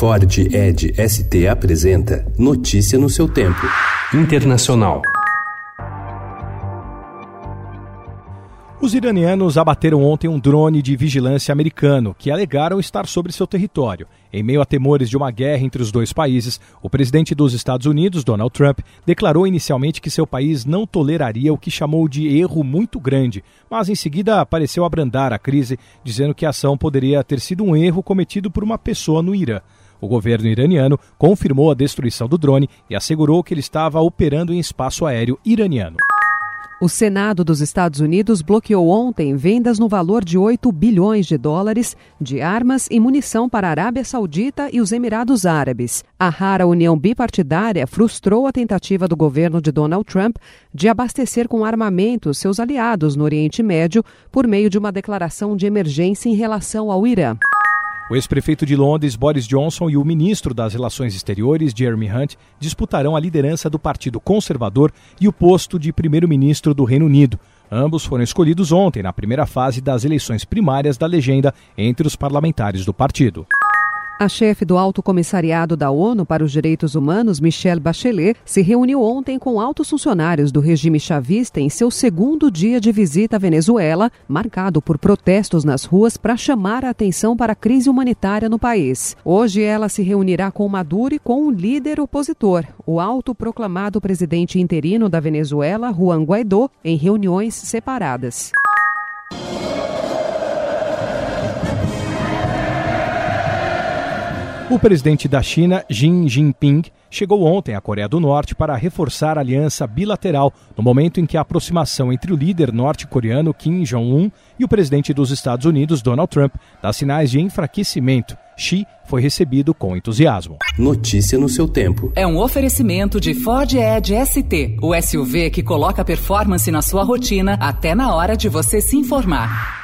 Ford Ed ST apresenta Notícia no seu tempo. Internacional. Os iranianos abateram ontem um drone de vigilância americano que alegaram estar sobre seu território. Em meio a temores de uma guerra entre os dois países, o presidente dos Estados Unidos, Donald Trump, declarou inicialmente que seu país não toleraria o que chamou de erro muito grande, mas em seguida pareceu abrandar a crise, dizendo que a ação poderia ter sido um erro cometido por uma pessoa no Irã. O governo iraniano confirmou a destruição do drone e assegurou que ele estava operando em espaço aéreo iraniano. O Senado dos Estados Unidos bloqueou ontem vendas no valor de 8 bilhões de dólares de armas e munição para a Arábia Saudita e os Emirados Árabes. A rara união bipartidária frustrou a tentativa do governo de Donald Trump de abastecer com armamento seus aliados no Oriente Médio por meio de uma declaração de emergência em relação ao Irã. O ex-prefeito de Londres, Boris Johnson, e o ministro das Relações Exteriores, Jeremy Hunt, disputarão a liderança do Partido Conservador e o posto de primeiro-ministro do Reino Unido. Ambos foram escolhidos ontem na primeira fase das eleições primárias da legenda entre os parlamentares do partido. A chefe do Alto Comissariado da ONU para os Direitos Humanos, Michelle Bachelet, se reuniu ontem com altos funcionários do regime chavista em seu segundo dia de visita à Venezuela, marcado por protestos nas ruas para chamar a atenção para a crise humanitária no país. Hoje ela se reunirá com Maduro e com o líder opositor, o autoproclamado presidente interino da Venezuela, Juan Guaidó, em reuniões separadas. O presidente da China, Xi Jinping, chegou ontem à Coreia do Norte para reforçar a aliança bilateral, no momento em que a aproximação entre o líder norte-coreano Kim Jong-un e o presidente dos Estados Unidos, Donald Trump, dá sinais de enfraquecimento. Xi foi recebido com entusiasmo. Notícia no seu tempo. É um oferecimento de Ford Edge ST, o SUV que coloca performance na sua rotina até na hora de você se informar.